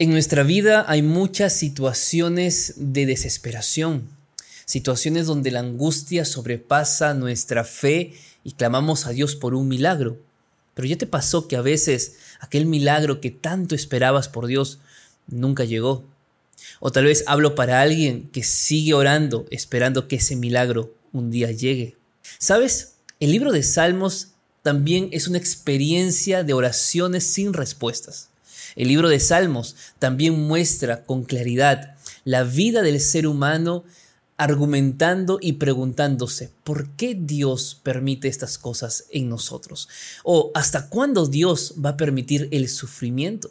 En nuestra vida hay muchas situaciones de desesperación, situaciones donde la angustia sobrepasa nuestra fe y clamamos a Dios por un milagro. Pero ya te pasó que a veces aquel milagro que tanto esperabas por Dios nunca llegó. O tal vez hablo para alguien que sigue orando esperando que ese milagro un día llegue. ¿Sabes? El libro de Salmos también es una experiencia de oraciones sin respuestas. El libro de Salmos también muestra con claridad la vida del ser humano argumentando y preguntándose, ¿por qué Dios permite estas cosas en nosotros? ¿O hasta cuándo Dios va a permitir el sufrimiento?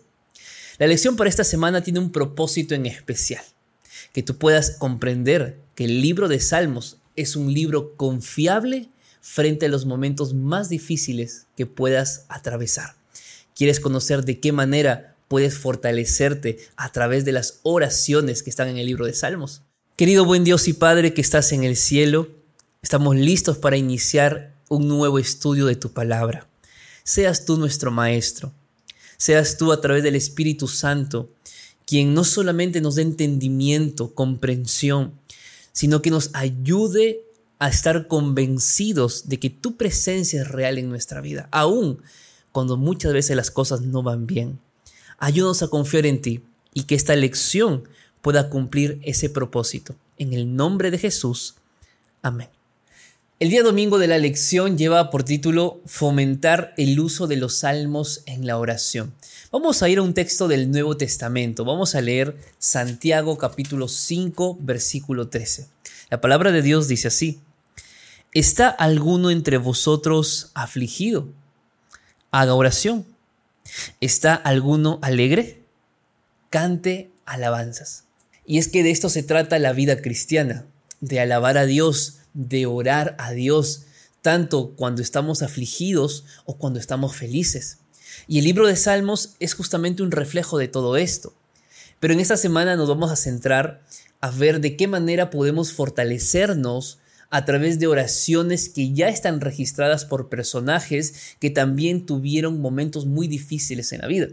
La lección para esta semana tiene un propósito en especial, que tú puedas comprender que el libro de Salmos es un libro confiable frente a los momentos más difíciles que puedas atravesar. ¿Quieres conocer de qué manera puedes fortalecerte a través de las oraciones que están en el libro de Salmos? Querido buen Dios y Padre que estás en el cielo, estamos listos para iniciar un nuevo estudio de tu palabra. Seas tú nuestro Maestro, seas tú a través del Espíritu Santo quien no solamente nos dé entendimiento, comprensión, sino que nos ayude a estar convencidos de que tu presencia es real en nuestra vida, aun cuando muchas veces las cosas no van bien. Ayúdanos a confiar en ti y que esta lección pueda cumplir ese propósito. En el nombre de Jesús. Amén. El día domingo de la lección lleva por título Fomentar el uso de los salmos en la oración. Vamos a ir a un texto del Nuevo Testamento. Vamos a leer Santiago capítulo 5 versículo 13. La palabra de Dios dice así. ¿Está alguno entre vosotros afligido? Haga oración. ¿Está alguno alegre? Cante alabanzas. Y es que de esto se trata la vida cristiana, de alabar a Dios, de orar a Dios, tanto cuando estamos afligidos o cuando estamos felices. Y el libro de Salmos es justamente un reflejo de todo esto. Pero en esta semana nos vamos a centrar a ver de qué manera podemos fortalecernos a través de oraciones que ya están registradas por personajes que también tuvieron momentos muy difíciles en la vida.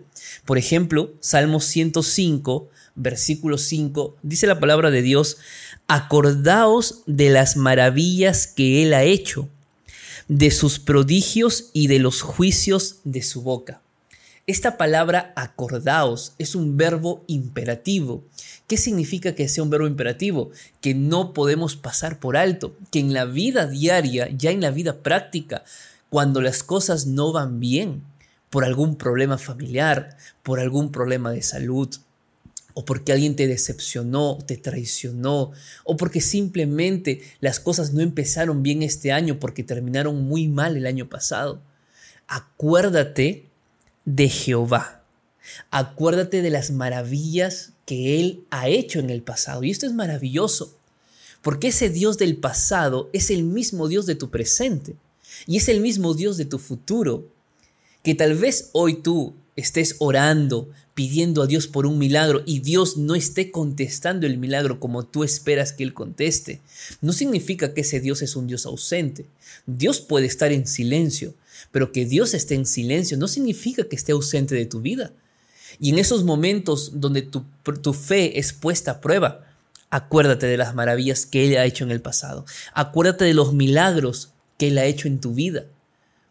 Por ejemplo, Salmo 105 versículo 5, dice la palabra de Dios, acordaos de las maravillas que Él ha hecho, de sus prodigios y de los juicios de su boca. Esta palabra acordaos es un verbo imperativo. ¿Qué significa que sea un verbo imperativo? Que no podemos pasar por alto, que en la vida diaria, ya en la vida práctica, cuando las cosas no van bien, por algún problema familiar, por algún problema de salud, o porque alguien te decepcionó, te traicionó, o porque simplemente las cosas no empezaron bien este año porque terminaron muy mal el año pasado. Acuérdate de Jehová. Acuérdate de las maravillas que Él ha hecho en el pasado. Y esto es maravilloso, porque ese Dios del pasado es el mismo Dios de tu presente y es el mismo Dios de tu futuro, que tal vez hoy tú estés orando, pidiendo a Dios por un milagro y Dios no esté contestando el milagro como tú esperas que Él conteste, no significa que ese Dios es un Dios ausente. Dios puede estar en silencio, pero que Dios esté en silencio no significa que esté ausente de tu vida. Y en esos momentos donde tu, tu fe es puesta a prueba, acuérdate de las maravillas que Él ha hecho en el pasado. Acuérdate de los milagros que Él ha hecho en tu vida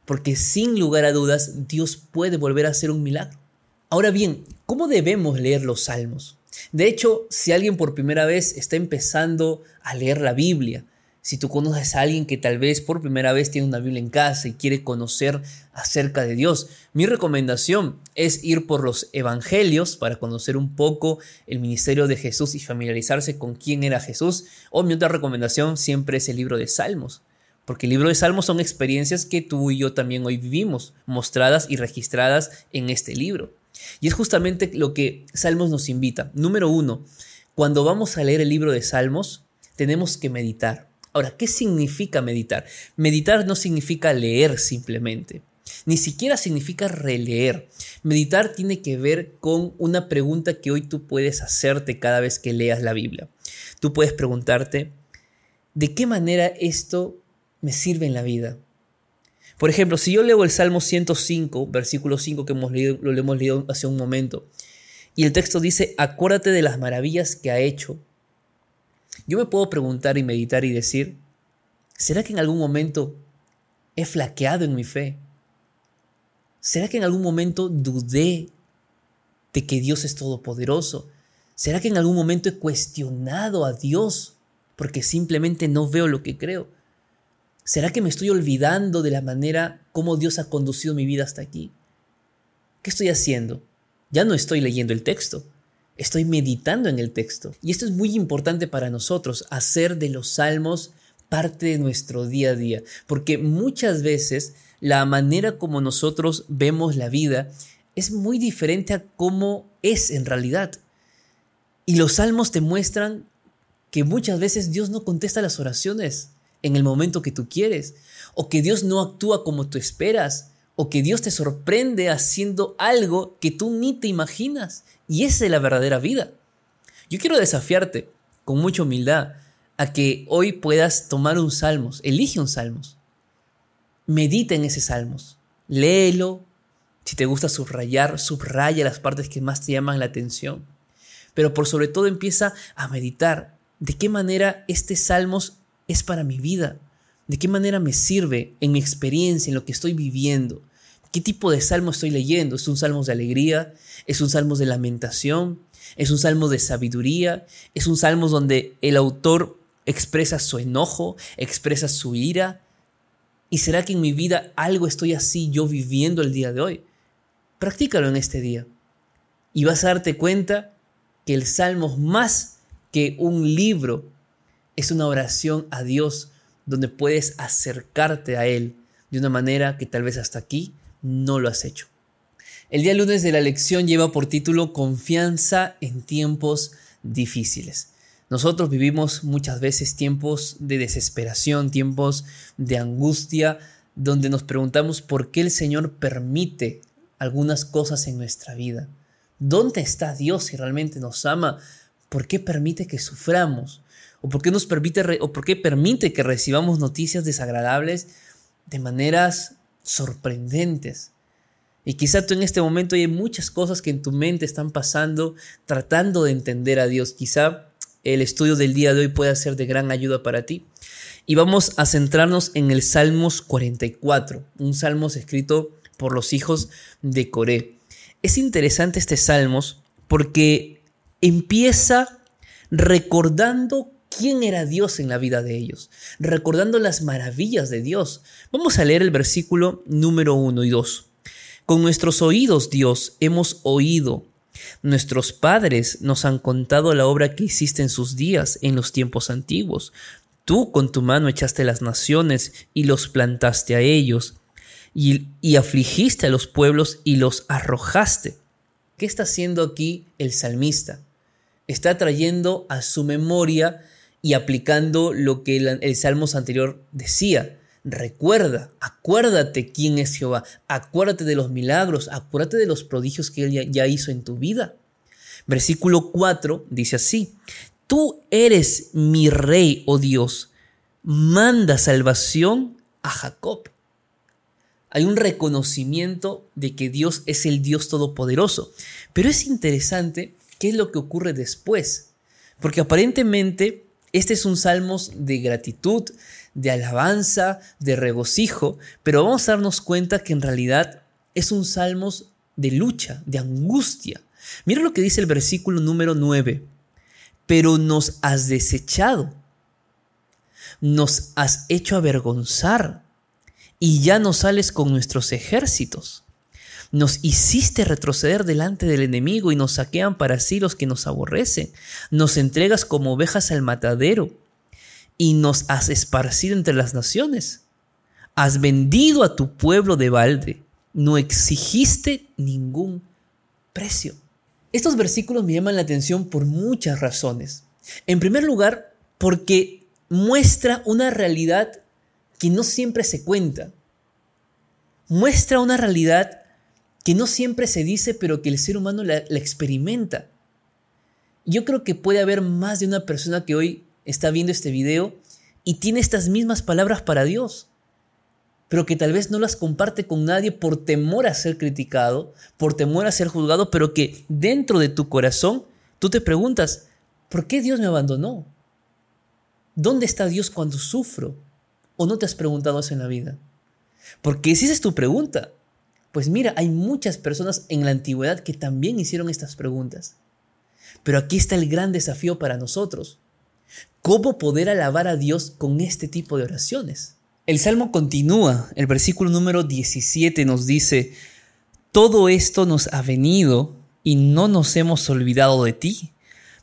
porque sin lugar a dudas Dios puede volver a hacer un milagro. Ahora bien, ¿cómo debemos leer los salmos? De hecho, si alguien por primera vez está empezando a leer la Biblia, si tú conoces a alguien que tal vez por primera vez tiene una Biblia en casa y quiere conocer acerca de Dios, mi recomendación es ir por los evangelios para conocer un poco el ministerio de Jesús y familiarizarse con quién era Jesús. O mi otra recomendación siempre es el libro de Salmos. Porque el libro de Salmos son experiencias que tú y yo también hoy vivimos, mostradas y registradas en este libro. Y es justamente lo que Salmos nos invita. Número uno, cuando vamos a leer el libro de Salmos, tenemos que meditar. Ahora, ¿qué significa meditar? Meditar no significa leer simplemente, ni siquiera significa releer. Meditar tiene que ver con una pregunta que hoy tú puedes hacerte cada vez que leas la Biblia. Tú puedes preguntarte, ¿de qué manera esto me sirve en la vida. Por ejemplo, si yo leo el Salmo 105, versículo 5 que hemos leído, lo hemos leído hace un momento, Y el texto dice, acuérdate de las maravillas que ha hecho. Yo me puedo preguntar y meditar y decir, ¿será que en algún momento he flaqueado en mi fe? ¿Será que en algún momento dudé de que Dios es todopoderoso? ¿Será que en algún momento he cuestionado a Dios porque simplemente no veo lo que creo? ¿Será que me estoy olvidando de la manera como Dios ha conducido mi vida hasta aquí? ¿Qué estoy haciendo? Ya no estoy leyendo el texto, estoy meditando en el texto. Y esto es muy importante para nosotros, hacer de los salmos parte de nuestro día a día, porque muchas veces la manera como nosotros vemos la vida es muy diferente a cómo es en realidad. Y los salmos te muestran que muchas veces Dios no contesta las oraciones en el momento que tú quieres, o que Dios no actúa como tú esperas, o que Dios te sorprende haciendo algo que tú ni te imaginas. Y esa es la verdadera vida. Yo quiero desafiarte con mucha humildad a que hoy puedas tomar un salmos, elige un salmos, medita en ese salmos, léelo, si te gusta subrayar, subraya las partes que más te llaman la atención pero por sobre todo empieza a meditar de qué manera este salmos es para mi vida, de qué manera me sirve en mi experiencia, en lo que estoy viviendo. ¿Qué tipo de salmo estoy leyendo? ¿Es un salmo de alegría? ¿Es un salmo de lamentación? ¿Es un salmo de sabiduría? ¿Es un salmo donde el autor expresa su enojo, expresa su ira? ¿Y será que en mi vida algo estoy así yo viviendo el día de hoy? Practícalo en este día y vas a darte cuenta que el Salmo más que un libro es una oración a Dios donde puedes acercarte a Él de una manera que tal vez hasta aquí no lo has hecho. El día lunes de la lección lleva por título Confianza en tiempos difíciles. Nosotros vivimos muchas veces tiempos de desesperación, tiempos de angustia, donde nos preguntamos por qué el Señor permite algunas cosas en nuestra vida. ¿Dónde está Dios si realmente nos ama? ¿Por qué permite que suframos? ¿O por qué nos permite o por permite que recibamos noticias desagradables de maneras sorprendentes? Y quizá tú en este momento hay muchas cosas que en tu mente están pasando tratando de entender a Dios. Quizá el estudio del día de hoy pueda ser de gran ayuda para ti. Y vamos a centrarnos en el Salmos 44, un salmos escrito por los hijos de Coré. Es interesante este Salmos porque empieza recordando quién era Dios en la vida de ellos, recordando las maravillas de Dios. Vamos a leer el versículo número 1 y 2. Con nuestros oídos, Dios, hemos oído. Nuestros padres nos han contado la obra que hiciste en sus días, en los tiempos antiguos. Tú con tu mano echaste las naciones y los plantaste a ellos y, afligiste a los pueblos y los arrojaste. ¿Qué está haciendo aquí el salmista? Está trayendo a su memoria y aplicando lo que el, Salmos anterior decía. Recuerda, acuérdate quién es Jehová, acuérdate de los milagros, acuérdate de los prodigios que Él ya hizo en tu vida. Versículo 4 dice así, Tú eres mi rey, oh Dios, manda salvación a Jacob hay un reconocimiento de que Dios es el Dios todopoderoso. Pero es interesante qué es lo que ocurre después, porque aparentemente este es un salmos de gratitud, de alabanza, de regocijo, pero vamos a darnos cuenta que en realidad es un salmos de lucha, de angustia. Mira lo que dice el versículo número 9. Pero nos has desechado, nos has hecho avergonzar y ya no sales con nuestros ejércitos. Nos hiciste retroceder delante del enemigo y nos saquean para sí los que nos aborrecen. Nos entregas como ovejas al matadero y nos has esparcido entre las naciones. Has vendido a tu pueblo de balde. No exigiste ningún precio. Estos versículos me llaman la atención por muchas razones. En primer lugar, porque muestra una realidad que no siempre se cuenta. Muestra una realidad que no siempre se dice, pero que el ser humano la, experimenta. Yo creo que puede haber más de una persona que hoy está viendo este video y tiene estas mismas palabras para Dios. pero que tal vez no las comparte con nadie por temor a ser criticado, por temor a ser juzgado, pero que dentro de tu corazón tú te preguntas, ¿por qué Dios me abandonó? ¿Dónde está Dios cuando sufro? ¿O no te has preguntado eso en la vida? Porque si esa es tu pregunta, pues mira, hay muchas personas en la antigüedad que también hicieron estas preguntas. Pero aquí está el gran desafío para nosotros. ¿Cómo poder alabar a Dios con este tipo de oraciones? El Salmo continúa, el versículo número 17 nos dice, todo esto nos ha venido y no nos hemos olvidado de ti,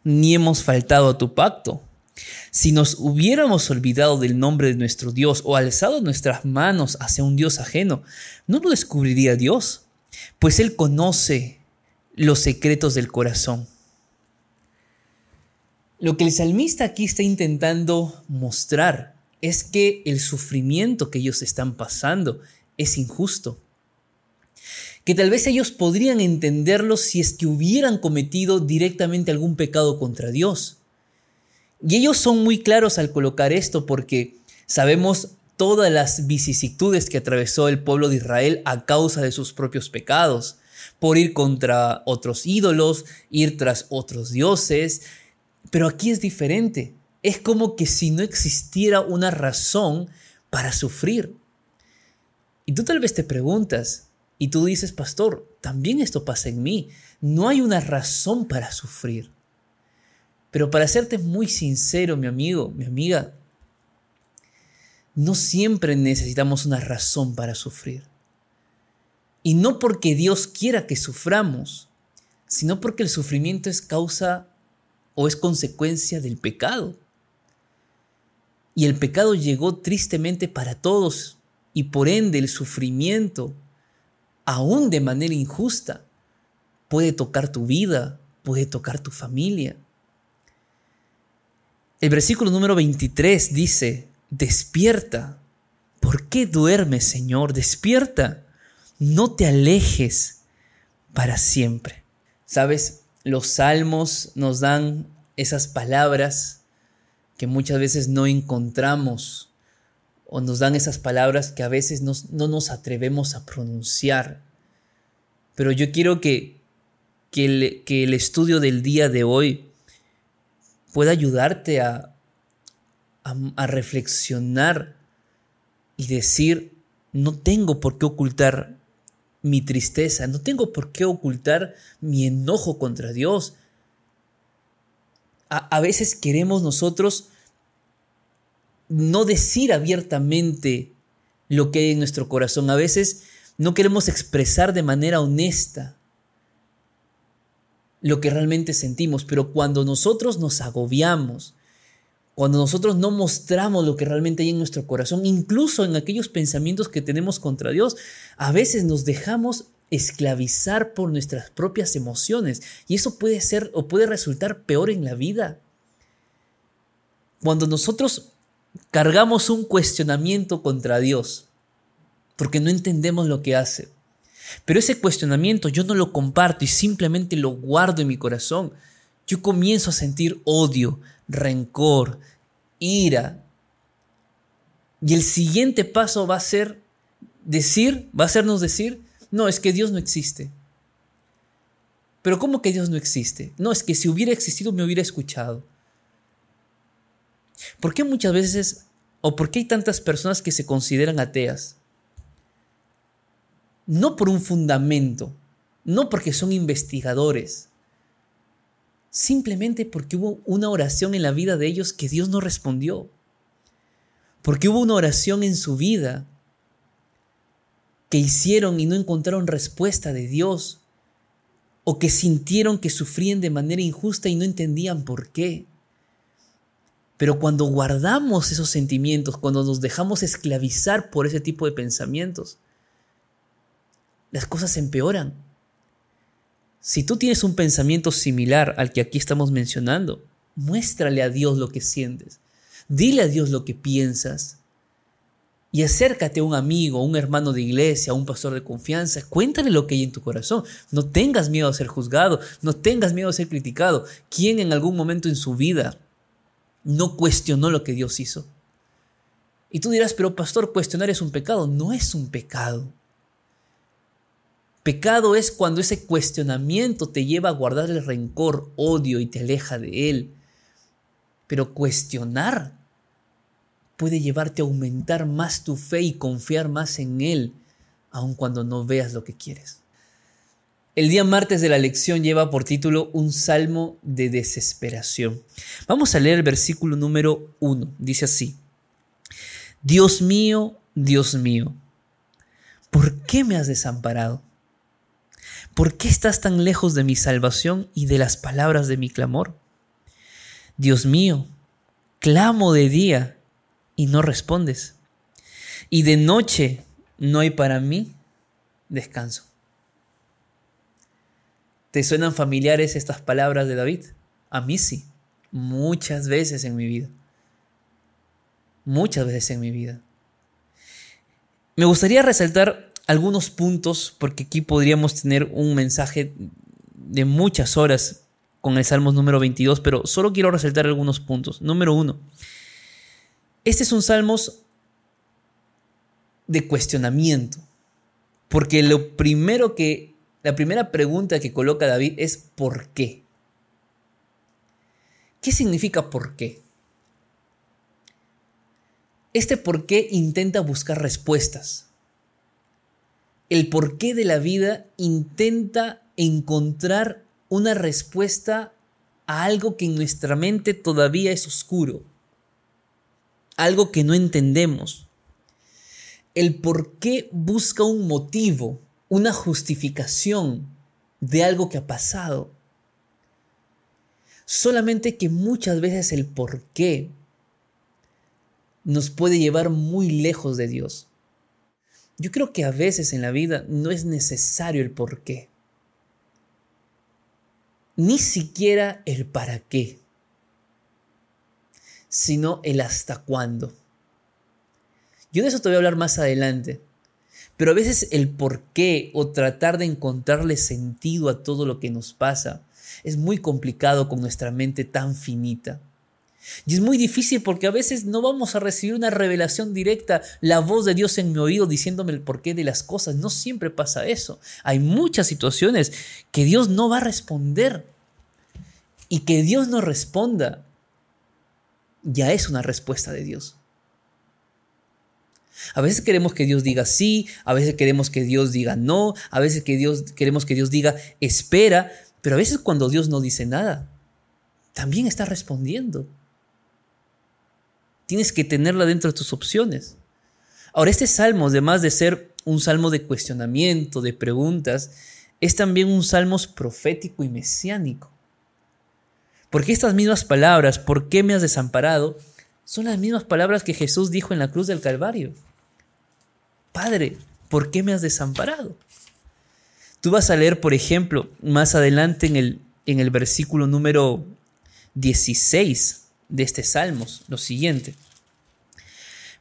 ni hemos faltado a tu pacto. Si nos hubiéramos olvidado del nombre de nuestro Dios o alzado nuestras manos hacia un Dios ajeno, no lo descubriría Dios, pues Él conoce los secretos del corazón. Lo que el salmista aquí está intentando mostrar es que el sufrimiento que ellos están pasando es injusto. Que tal vez ellos podrían entenderlo si es que hubieran cometido directamente algún pecado contra Dios. Y ellos son muy claros al colocar esto porque sabemos todas las vicisitudes que atravesó el pueblo de Israel a causa de sus propios pecados, por ir contra otros ídolos, ir tras otros dioses, pero aquí es diferente. Es como que si no existiera una razón para sufrir. Y tú tal vez te preguntas, y tú dices, pastor, también esto pasa en mí. No hay una razón para sufrir. Pero para serte muy sincero, mi amigo, mi amiga, no siempre necesitamos una razón para sufrir. Y no porque Dios quiera que suframos, sino porque el sufrimiento es causa o es consecuencia del pecado. Y el pecado llegó tristemente para todos y por ende el sufrimiento, aún de manera injusta, puede tocar tu vida, puede tocar tu familia. El versículo número 23 dice, despierta. ¿Por qué duermes, Señor? Despierta. No te alejes para siempre. ¿Sabes? los salmos nos dan esas palabras que muchas veces no encontramos o nos dan esas palabras que a veces no, nos atrevemos a pronunciar. Pero yo quiero que, que, el, que el estudio del día de hoy pueda ayudarte a, a reflexionar y decir, no tengo por qué ocultar mi tristeza, no tengo por qué ocultar mi enojo contra Dios. A, veces queremos nosotros no decir abiertamente lo que hay en nuestro corazón. A veces no queremos expresar de manera honesta lo que realmente sentimos, pero cuando nosotros nos agobiamos, cuando nosotros no mostramos lo que realmente hay en nuestro corazón, incluso en aquellos pensamientos que tenemos contra Dios, a veces nos dejamos esclavizar por nuestras propias emociones y eso puede ser o puede resultar peor en la vida. Cuando nosotros cargamos un cuestionamiento contra Dios, porque no entendemos lo que hace, pero ese cuestionamiento yo no lo comparto y simplemente lo guardo en mi corazón, yo comienzo a sentir odio, rencor, ira. Y el siguiente paso va a ser decir, va a hacernos decir, no, es que Dios no existe. Pero ¿cómo que Dios no existe? No, es que si hubiera existido me hubiera escuchado. ¿Por qué muchas veces, o por qué hay tantas personas que se consideran ateas? No por un fundamento, no porque son investigadores, simplemente porque hubo una oración en la vida de ellos que Dios no respondió. Porque hubo una oración en su vida que hicieron y no encontraron respuesta de Dios. O que sintieron que sufrían de manera injusta y no entendían por qué. Pero cuando guardamos esos sentimientos, cuando nos dejamos esclavizar por ese tipo de pensamientos, las cosas empeoran. Si tú tienes un pensamiento similar al que aquí estamos mencionando, muéstrale a Dios lo que sientes. Dile a Dios lo que piensas. Y acércate a un amigo, a un hermano de iglesia, a un pastor de confianza. Cuéntale lo que hay en tu corazón. No tengas miedo a ser juzgado. No tengas miedo a ser criticado. ¿Quién en algún momento en su vida no cuestionó lo que Dios hizo? Y tú dirás, pero pastor, cuestionar es un pecado. No es un pecado. Pecado es cuando ese cuestionamiento te lleva a guardar el rencor, odio y te aleja de él. Pero cuestionar puede llevarte a aumentar más tu fe y confiar más en él, aun cuando no veas lo que quieres. El día martes de la lección lleva por título un salmo de desesperación. Vamos a leer el versículo número 1. Dice así. Dios mío, Dios mío, ¿por qué me has desamparado? ¿Por qué estás tan lejos de mi salvación y de las palabras de mi clamor? Dios mío, clamo de día y no respondes. Y de noche no hay para mí descanso. ¿Te suenan familiares estas palabras de David? A mí sí, muchas veces en mi vida muchas veces en mi vida. Me gustaría resaltar algunos puntos porque aquí podríamos tener un mensaje de muchas horas con el Salmos número 22, pero solo quiero resaltar algunos puntos. Número uno, este es un Salmos de cuestionamiento, porque lo primero que, la primera pregunta que coloca David es ¿por qué? ¿Qué significa por qué? Este por qué intenta buscar respuestas. El porqué de la vida intenta encontrar una respuesta a algo que en nuestra mente todavía es oscuro, algo que no entendemos. El por qué busca un motivo, una justificación de algo que ha pasado. Solamente que muchas veces el por qué nos puede llevar muy lejos de Dios. Yo creo que a veces en la vida no es necesario el por qué, ni siquiera el para qué, sino el hasta cuándo. Yo de eso te voy a hablar más adelante, pero a veces el por qué o tratar de encontrarle sentido a todo lo que nos pasa es muy complicado con nuestra mente tan finita. Y es muy difícil porque a veces no vamos a recibir una revelación directa, la voz de Dios en mi oído diciéndome el porqué de las cosas. No siempre pasa eso. Hay muchas situaciones que Dios no va a responder. Y que Dios no responda ya es una respuesta de Dios. A veces queremos que Dios diga sí, a veces queremos que Dios diga no, a veces que Dios, queremos que Dios diga espera, pero a veces cuando Dios no dice nada, también está respondiendo. Tienes que tenerla dentro de tus opciones. Ahora, este salmo, además de ser un salmo de cuestionamiento, de preguntas, es también un salmo profético y mesiánico. Porque estas mismas palabras, ¿por qué me has desamparado? Son las mismas palabras que Jesús dijo en la cruz del Calvario. Padre, ¿por qué me has desamparado? Tú vas a leer, por ejemplo, más adelante en el, en el versículo número 16 de este Salmos, lo siguiente.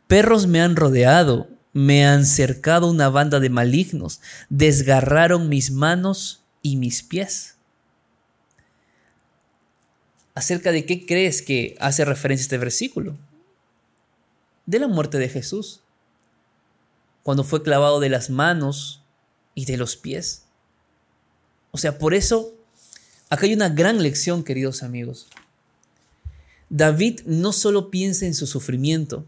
Perros me han rodeado, me han cercado una banda de malignos, desgarraron mis manos y mis pies. ¿Acerca de qué crees que hace referencia este versículo? De la muerte de Jesús, cuando fue clavado de las manos y de los pies. O sea, por eso, acá hay una gran lección, queridos amigos. David no solo piensa en su sufrimiento,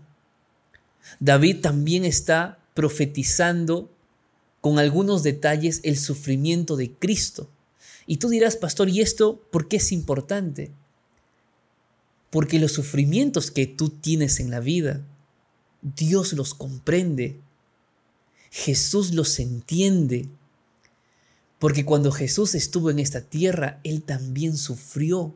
David también está profetizando con algunos detalles el sufrimiento de Cristo. Y tú dirás, pastor, ¿y esto por qué es importante? Porque los sufrimientos que tú tienes en la vida, Dios los comprende, Jesús los entiende. Porque cuando Jesús estuvo en esta tierra, Él también sufrió.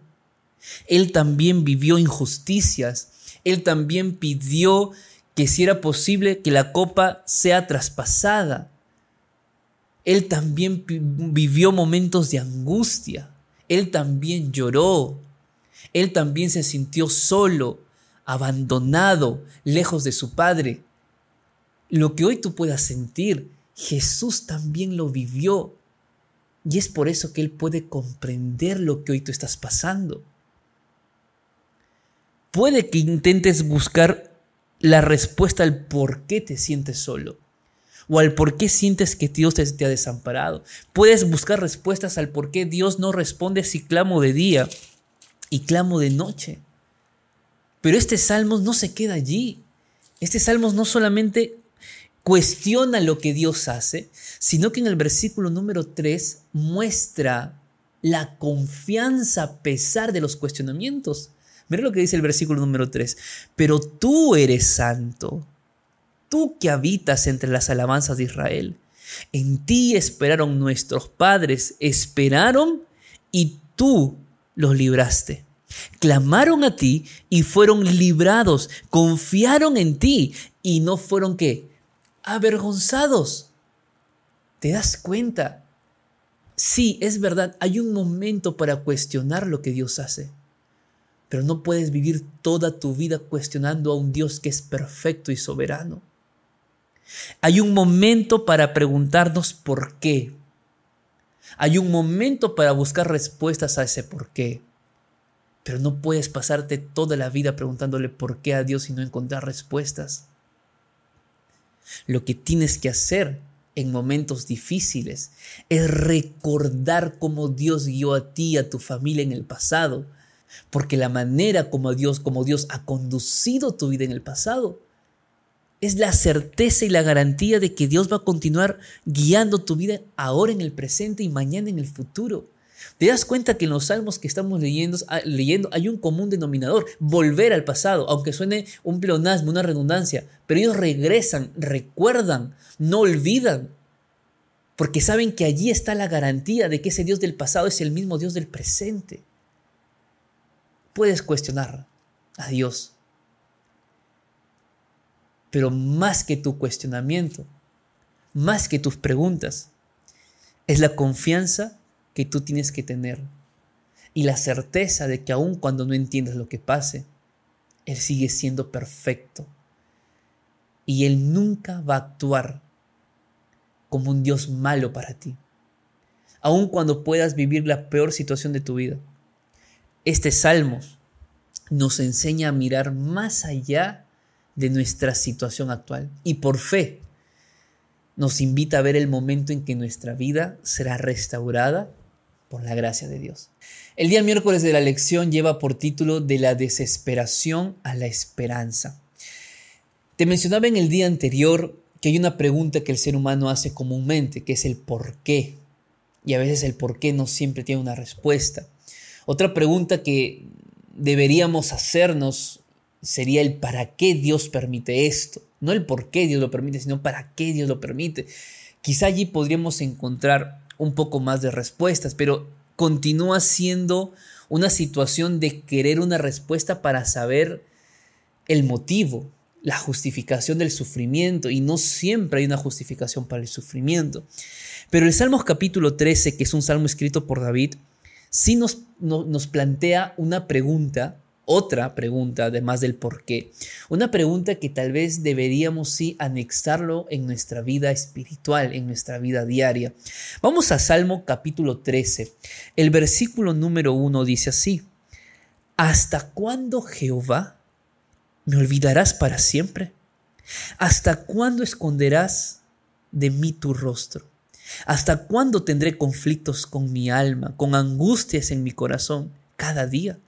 Él también vivió injusticias. Él también pidió que si era posible que la copa sea traspasada. Él también vivió momentos de angustia. Él también lloró. Él también se sintió solo, abandonado, lejos de su Padre. Lo que hoy tú puedas sentir, Jesús también lo vivió. Y es por eso que Él puede comprender lo que hoy tú estás pasando. Puede que intentes buscar la respuesta al por qué te sientes solo o al por qué sientes que Dios te, ha desamparado. Puedes buscar respuestas al por qué Dios no responde si clamo de día y clamo de noche. Pero este salmo no se queda allí. Este salmo no solamente cuestiona lo que Dios hace, sino que en el versículo número 3 muestra la confianza a pesar de los cuestionamientos. Mira lo que dice el versículo número 3. Pero tú eres santo, tú que habitas entre las alabanzas de Israel. En ti esperaron nuestros padres, esperaron y tú los libraste. Clamaron a ti y fueron librados, confiaron en ti y no fueron qué? Avergonzados. ¿Te das cuenta? Sí, es verdad, hay un momento para cuestionar lo que Dios hace, pero no puedes vivir toda tu vida cuestionando a un Dios que es perfecto y soberano. Hay un momento para preguntarnos por qué. Hay un momento para buscar respuestas a ese por qué. Pero no puedes pasarte toda la vida preguntándole por qué a Dios y no encontrar respuestas. Lo que tienes que hacer en momentos difíciles es recordar cómo Dios guió a ti y a tu familia en el pasado, porque la manera como Dios, como Dios ha conducido tu vida en el pasado es la certeza y la garantía de que Dios va a continuar guiando tu vida ahora en el presente y mañana en el futuro. Te das cuenta que en los salmos que estamos leyendo, ah, leyendo hay un común denominador, volver al pasado, aunque suene un pleonasmo, una redundancia, pero ellos regresan, recuerdan, no olvidan, porque saben que allí está la garantía de que ese Dios del pasado es el mismo Dios del presente. Puedes cuestionar a Dios, pero más que tu cuestionamiento, más que tus preguntas, es la confianza que tú tienes que tener y la certeza de que aun cuando no entiendas lo que pase, Él sigue siendo perfecto. Y Él nunca va a actuar como un Dios malo para ti, aun cuando puedas vivir la peor situación de tu vida. Este salmo nos enseña a mirar más allá de nuestra situación actual y por fe nos invita a ver el momento en que nuestra vida será restaurada por la gracia de Dios. El día miércoles de la lección lleva por título De la desesperación a la esperanza. Te mencionaba en el día anterior que hay una pregunta que el ser humano hace comúnmente, que es el por qué. Y a veces el por qué no siempre tiene una respuesta. Otra pregunta que deberíamos hacernos sería el para qué Dios permite esto. No el por qué Dios lo permite, sino para qué Dios lo permite. Quizá allí podríamos encontrar un poco más de respuestas, pero continúa siendo una situación de querer una respuesta para saber el motivo, la justificación del sufrimiento, y no siempre hay una justificación para el sufrimiento. Pero el Salmos capítulo 13, que es un salmo escrito por David, sí nos, nos plantea una pregunta otra pregunta, además del por qué. Una pregunta que tal vez deberíamos sí anexarlo en nuestra vida espiritual, en nuestra vida diaria. Vamos a Salmo capítulo 13. El versículo número 1 dice así. ¿Hasta cuándo, Jehová, me olvidarás para siempre? ¿Hasta cuándo esconderás de mí tu rostro? ¿Hasta cuándo tendré conflictos con mi alma, con angustias en mi corazón cada día?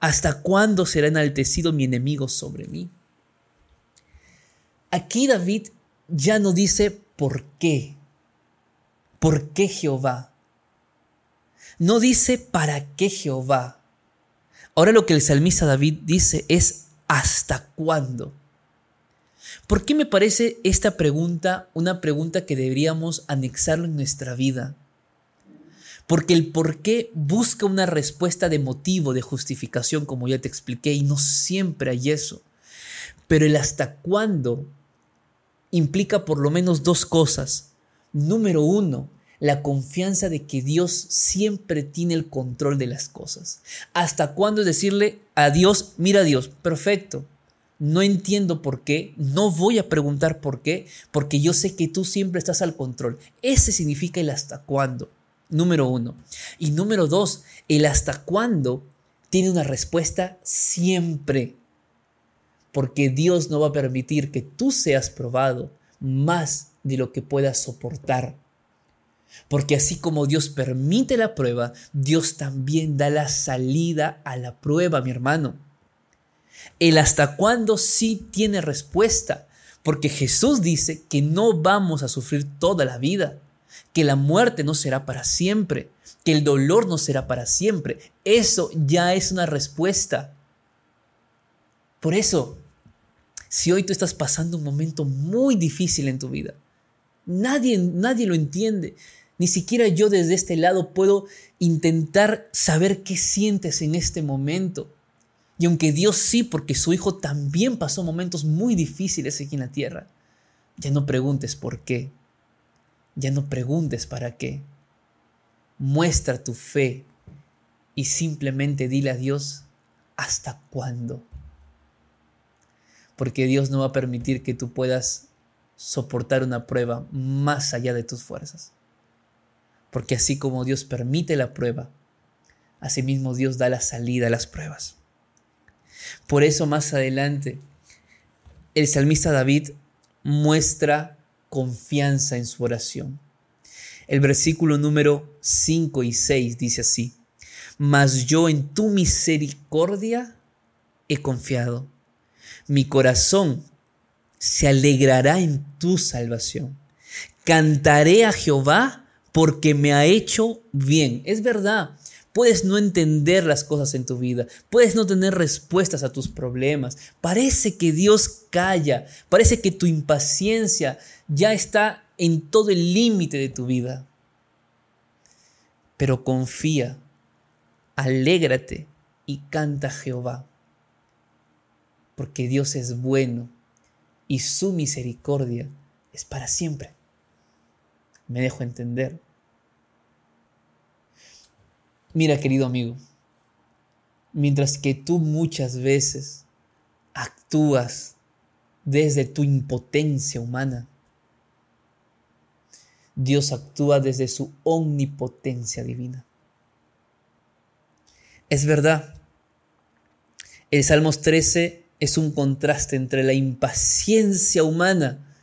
¿Hasta cuándo será enaltecido mi enemigo sobre mí? Aquí David ya no dice por qué. ¿Por qué Jehová? No dice para qué Jehová. Ahora lo que el salmista David dice es ¿hasta cuándo? ¿Por qué me parece esta pregunta una pregunta que deberíamos anexarlo en nuestra vida? Porque el por qué busca una respuesta de motivo, de justificación, como ya te expliqué, y no siempre hay eso. Pero el hasta cuándo implica por lo menos dos cosas. Número uno, la confianza de que Dios siempre tiene el control de las cosas. ¿Hasta cuándo es decirle a Dios, mira Dios, perfecto, no entiendo por qué, no voy a preguntar por qué, porque yo sé que tú siempre estás al control. Ese significa el hasta cuándo. Número uno. Y número dos, el hasta cuándo tiene una respuesta siempre. porque Dios no va a permitir que tú seas probado más de lo que puedas soportar. Porque así como Dios permite la prueba, Dios también da la salida a la prueba, mi hermano. El hasta cuándo sí tiene respuesta, porque Jesús dice que no vamos a sufrir toda la vida, que la muerte no será para siempre, que el dolor no será para siempre. Eso ya es una respuesta. Por eso, si hoy tú estás pasando un momento muy difícil en tu vida, nadie, nadie lo entiende. Ni siquiera yo desde este lado puedo intentar saber qué sientes en este momento. Y aunque Dios sí, porque su Hijo también pasó momentos muy difíciles aquí en la tierra, ya no preguntes por qué. Ya no preguntes para qué. Muestra tu fe y simplemente dile a Dios hasta cuándo. Porque Dios no va a permitir que tú puedas soportar una prueba más allá de tus fuerzas. Porque así como Dios permite la prueba, asimismo Dios da la salida a las pruebas. Por eso más adelante el salmista David muestra confianza en su oración. El versículo número 5 y 6 dice así, Mas yo en tu misericordia he confiado. Mi corazón se alegrará en tu salvación. Cantaré a Jehová porque me ha hecho bien. Es verdad, Puedes no entender las cosas en tu vida, puedes no tener respuestas a tus problemas. Parece que Dios calla, parece que tu impaciencia ya está en todo el límite de tu vida. Pero confía, alégrate y canta Jehová, porque Dios es bueno y su misericordia es para siempre. Me dejo entender. Mira, querido amigo, mientras que tú muchas veces actúas desde tu impotencia humana, Dios actúa desde su omnipotencia divina. Es verdad, el Salmos 13 es un contraste entre la impaciencia humana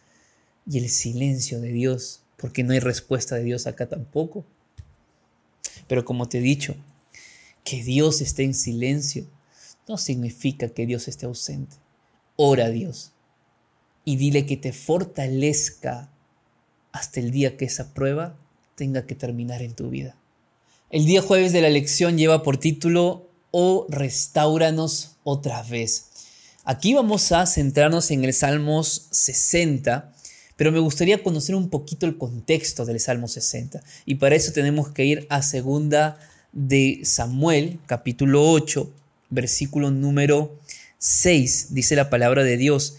y el silencio de Dios, porque no hay respuesta de Dios acá tampoco. Pero como te he dicho, que Dios esté en silencio no significa que Dios esté ausente. Ora a Dios y dile que te fortalezca hasta el día que esa prueba tenga que terminar en tu vida. El día jueves de la lección lleva por título Oh, restauranos otra vez. Aquí vamos a centrarnos en el Salmos 60 pero me gustaría conocer un poquito el contexto del Salmo 60. Y para eso tenemos que ir a segunda de Samuel, capítulo 8, versículo número 6. Dice la palabra de Dios.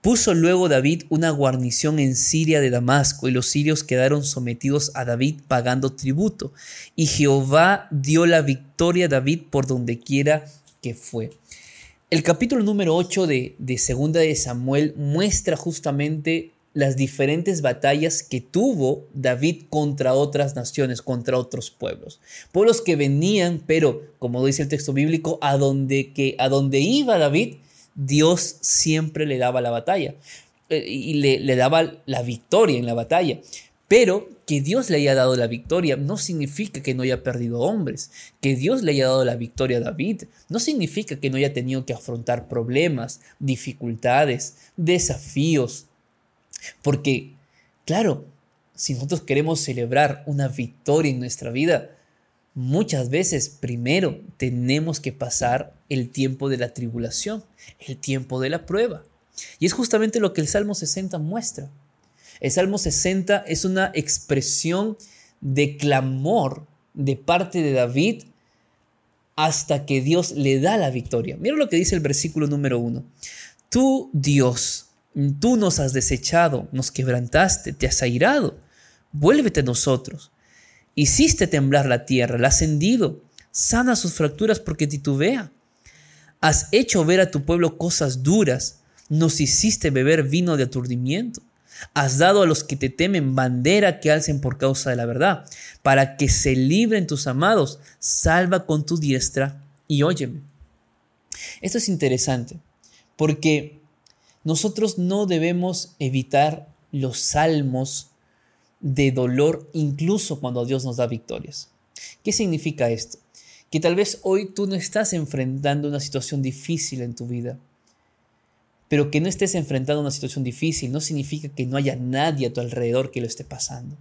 Puso luego David una guarnición en Siria de Damasco, y los sirios quedaron sometidos a David pagando tributo. Y Jehová dio la victoria a David por donde quiera que fue. El capítulo número 8 de, de Segunda de Samuel muestra justamente las diferentes batallas que tuvo David contra otras naciones, contra otros pueblos. Pueblos que venían, pero como dice el texto bíblico, a donde, que, a donde iba David, Dios siempre le daba la batalla eh, y le, le daba la victoria en la batalla. Pero que Dios le haya dado la victoria no significa que no haya perdido hombres. Que Dios le haya dado la victoria a David no significa que no haya tenido que afrontar problemas, dificultades, desafíos, porque, claro, si nosotros queremos celebrar una victoria en nuestra vida, muchas veces primero tenemos que pasar el tiempo de la tribulación, el tiempo de la prueba. Y es justamente lo que el Salmo 60 muestra. El Salmo 60 es una expresión de clamor de parte de David hasta que Dios le da la victoria. Mira lo que dice el versículo número 1. Tú, Dios, Tú nos has desechado, nos quebrantaste, te has airado. Vuélvete a nosotros. Hiciste temblar la tierra, la has hendido. Sana sus fracturas porque titubea. Has hecho ver a tu pueblo cosas duras. Nos hiciste beber vino de aturdimiento. Has dado a los que te temen bandera que alcen por causa de la verdad, para que se libren tus amados. Salva con tu diestra y óyeme. Esto es interesante Porque nosotros no debemos evitar los salmos de dolor incluso cuando Dios nos da victorias. ¿Qué significa esto? Que tal vez hoy tú no estás enfrentando una situación difícil en tu vida, pero que no estés enfrentando una situación difícil no significa que no haya nadie a tu alrededor que lo esté pasando.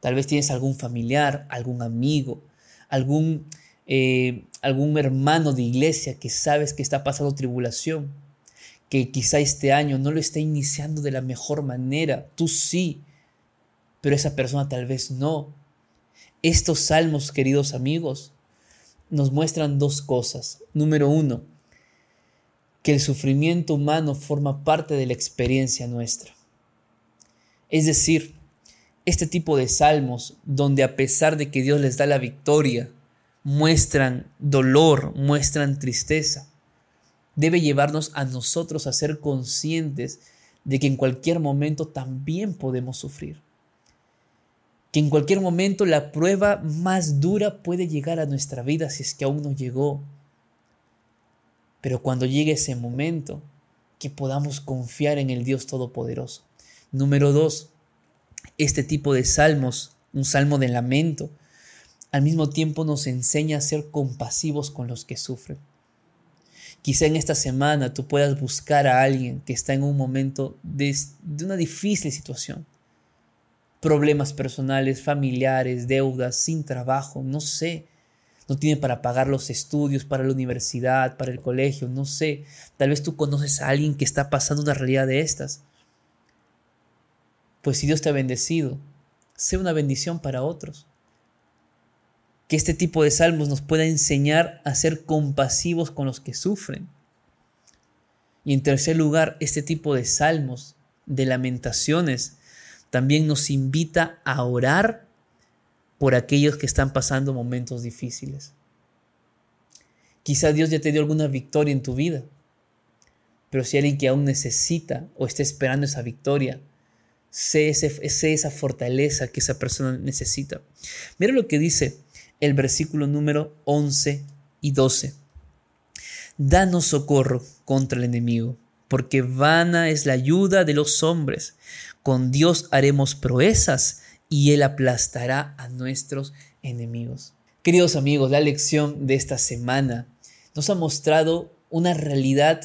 Tal vez tienes algún familiar, algún amigo, algún, eh, algún hermano de iglesia que sabes que está pasando tribulación, que quizá este año no lo está iniciando de la mejor manera. Tú sí, pero esa persona tal vez no. Estos salmos, queridos amigos, nos muestran dos cosas. Número uno, que el sufrimiento humano forma parte de la experiencia nuestra. Es decir, este tipo de salmos, donde a pesar de que Dios les da la victoria, muestran dolor, muestran tristeza, debe llevarnos a nosotros a ser conscientes de que en cualquier momento también podemos sufrir. Que en cualquier momento la prueba más dura puede llegar a nuestra vida si es que aún no llegó pero cuando llegue ese momento, que podamos confiar en el Dios Todopoderoso. Número dos, este tipo de salmos, un salmo de lamento, al mismo tiempo nos enseña a ser compasivos con los que sufren. Quizá en esta semana tú puedas buscar a alguien que está en un momento de, una difícil situación. Problemas personales, familiares, deudas, sin trabajo, no sé no tiene para pagar los estudios, para la universidad, para el colegio, no sé. Tal vez tú conoces a alguien que está pasando una realidad de estas. Pues si Dios te ha bendecido, sé una bendición para otros. Que este tipo de salmos nos pueda enseñar a ser compasivos con los que sufren. Y en tercer lugar, este tipo de salmos, de lamentaciones, también nos invita a orar por aquellos que están pasando momentos difíciles. Quizá Dios ya te dio alguna victoria en tu vida, pero si hay alguien que aún necesita o está esperando esa victoria, sé, esa fortaleza que esa persona necesita. Mira lo que dice el versículo número 11 y 12. Danos socorro contra el enemigo, porque vana es la ayuda de los hombres. Con Dios haremos proezas y Él aplastará a nuestros enemigos. Queridos amigos, la lección de esta semana nos ha mostrado una realidad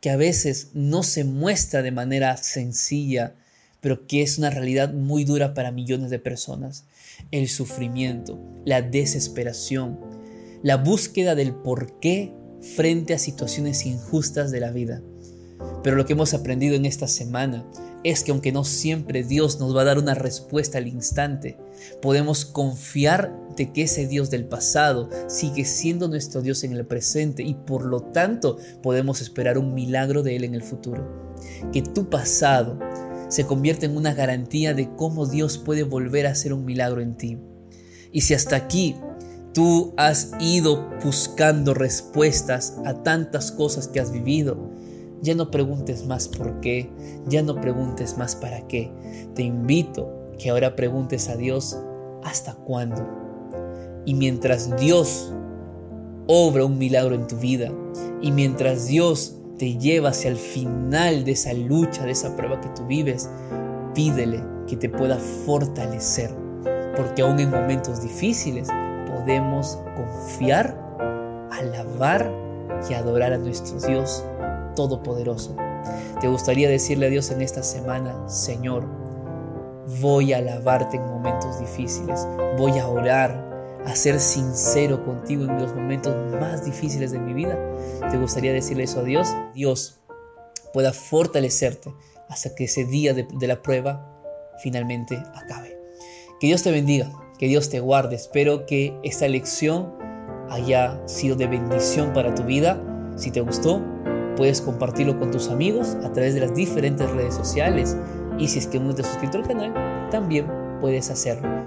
que a veces no se muestra de manera sencilla, pero que es una realidad muy dura para millones de personas. El sufrimiento, la desesperación, la búsqueda del porqué frente a situaciones injustas de la vida. Pero lo que hemos aprendido en esta semana es que aunque no siempre Dios nos va a dar una respuesta al instante, podemos confiar de que ese Dios del pasado sigue siendo nuestro Dios en el presente y por lo tanto podemos esperar un milagro de Él en el futuro. Que tu pasado se convierta en una garantía de cómo Dios puede volver a hacer un milagro en ti. Y si hasta aquí tú has ido buscando respuestas a tantas cosas que has vivido, ya no preguntes más por qué, ya no preguntes más para qué. Te invito que ahora preguntes a Dios hasta cuándo. Y mientras Dios obra un milagro en tu vida y mientras Dios te lleva hacia el final de esa lucha, de esa prueba que tú vives, pídele que te pueda fortalecer, porque aún en momentos difíciles podemos confiar, alabar y adorar a nuestro Dios Todopoderoso. ¿Te gustaría decirle a Dios en esta semana, Señor, voy a alabarte en momentos difíciles, voy a orar, a ser sincero contigo en los momentos más difíciles de mi vida? ¿Te gustaría decirle eso a Dios? Dios pueda fortalecerte hasta que ese día de, de la prueba finalmente acabe. Que Dios te bendiga, que Dios te guarde. Espero que esta lección haya sido de bendición para tu vida. Si te gustó, Puedes compartirlo con tus amigos a través de las diferentes redes sociales y si es que no te has suscrito al canal, también puedes hacerlo.